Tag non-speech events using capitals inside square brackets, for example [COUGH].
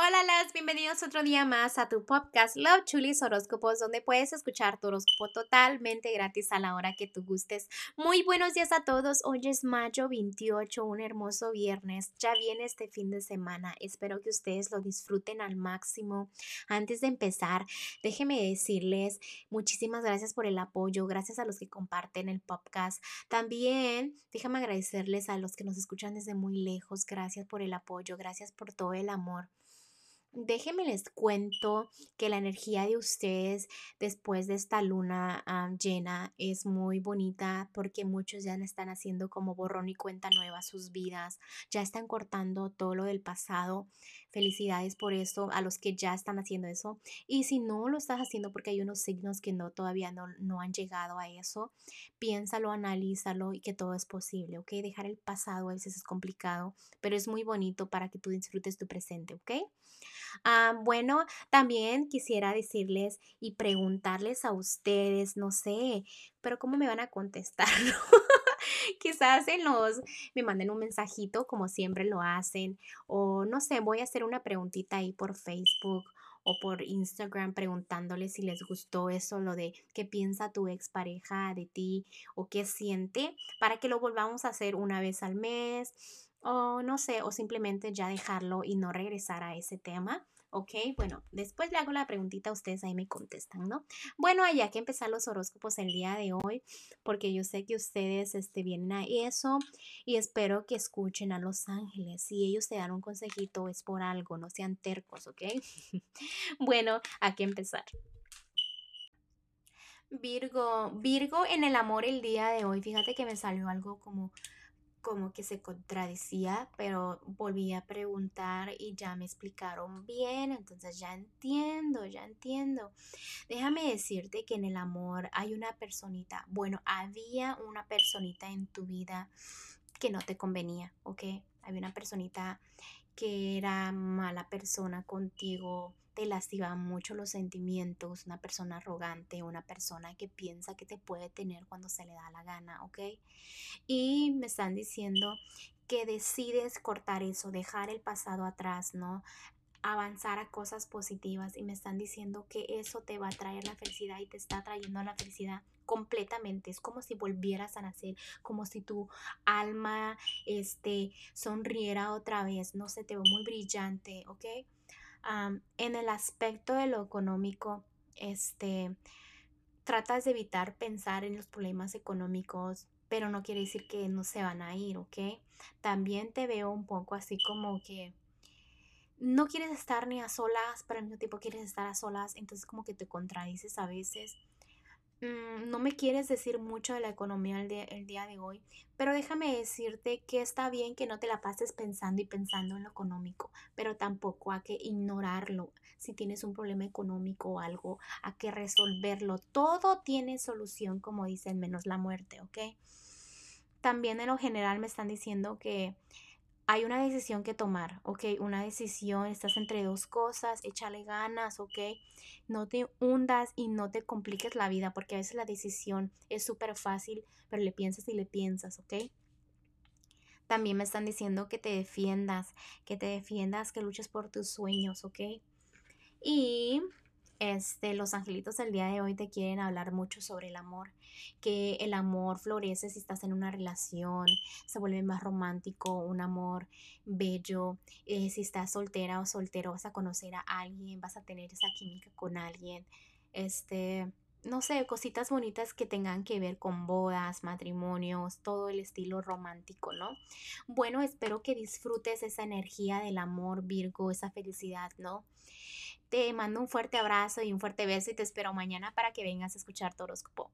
Hola, las bienvenidos otro día más a tu podcast Love Chulis Horóscopos, donde puedes escuchar tu horóscopo totalmente gratis a la hora que tú gustes. Muy buenos días a todos. Hoy es mayo 28, un hermoso viernes. Ya viene este fin de semana. Espero que ustedes lo disfruten al máximo. Antes de empezar, déjenme decirles muchísimas gracias por el apoyo. Gracias a los que comparten el podcast. También déjame agradecerles a los que nos escuchan desde muy lejos. Gracias por el apoyo. Gracias por todo el amor. Déjenme les cuento que la energía de ustedes después de esta luna llena es muy bonita porque muchos ya están haciendo como borrón y cuenta nueva sus vidas, ya están cortando todo lo del pasado. Felicidades por eso a los que ya están haciendo eso. Y si no lo estás haciendo porque hay unos signos que no todavía no, no han llegado a eso, piénsalo, analízalo y que todo es posible, ¿ok? Dejar el pasado a veces es complicado, pero es muy bonito para que tú disfrutes tu presente, ¿ok? Ah, bueno, también quisiera decirles y preguntarles a ustedes, no sé, pero ¿cómo me van a contestar? [LAUGHS] [LAUGHS] Quizás en los me manden un mensajito como siempre lo hacen o no sé, voy a hacer una preguntita ahí por Facebook o por Instagram preguntándoles si les gustó eso, lo de qué piensa tu expareja de ti o qué siente, para que lo volvamos a hacer una vez al mes o no sé, o simplemente ya dejarlo y no regresar a ese tema. ¿Ok? Bueno, después le hago la preguntita a ustedes, ahí me contestan, ¿no? Bueno, hay que empezar los horóscopos el día de hoy, porque yo sé que ustedes este, vienen a eso y espero que escuchen a los ángeles. Si ellos te dan un consejito, es por algo, no sean tercos, ¿ok? [LAUGHS] bueno, hay que empezar. Virgo, Virgo en el amor el día de hoy, fíjate que me salió algo como como que se contradecía, pero volví a preguntar y ya me explicaron bien, entonces ya entiendo, ya entiendo. Déjame decirte que en el amor hay una personita, bueno, había una personita en tu vida que no te convenía, ¿ok? Había una personita que era mala persona contigo, te lastima mucho los sentimientos, una persona arrogante, una persona que piensa que te puede tener cuando se le da la gana, ¿ok? Y me están diciendo que decides cortar eso, dejar el pasado atrás, ¿no? Avanzar a cosas positivas y me están diciendo que eso te va a traer la felicidad y te está trayendo la felicidad completamente. Es como si volvieras a nacer, como si tu alma este, sonriera otra vez. No sé, te veo muy brillante, ¿ok? en el aspecto de lo económico, este, tratas de evitar pensar en los problemas económicos, pero no quiere decir que no se van a ir, ¿ok? También te veo un poco así como que no quieres estar ni a solas, pero al mismo tiempo quieres estar a solas, entonces como que te contradices a veces. Mm, no me quieres decir mucho de la economía el día, de hoy, pero déjame decirte que está bien que no te la pases pensando y pensando en lo económico, pero tampoco hay que ignorarlo. Si tienes un problema económico o algo, hay que resolverlo. Todo tiene solución, como dicen, menos la muerte, ¿ok? También en lo general me están diciendo que hay una decisión que tomar, ¿ok? Una decisión, estás entre dos cosas, échale ganas, ¿ok? No te hundas y no te compliques la vida, porque a veces la decisión es súper fácil, pero le piensas y le piensas, ¿ok? También me están diciendo que te defiendas, que te defiendas, que luches por tus sueños, ¿ok? Y este, los angelitos del día de hoy te quieren hablar mucho sobre el amor, que el amor florece si estás en una relación, se vuelve más romántico, un amor bello, eh, si estás soltera o soltero vas a conocer a alguien, vas a tener esa química con alguien, este, no sé, cositas bonitas que tengan que ver con bodas, matrimonios, todo el estilo romántico, ¿no? Bueno, espero que disfrutes esa energía del amor, Virgo, esa felicidad, ¿no? Te mando un fuerte abrazo y un fuerte beso y te espero mañana para que vengas a escuchar tu horóscopo.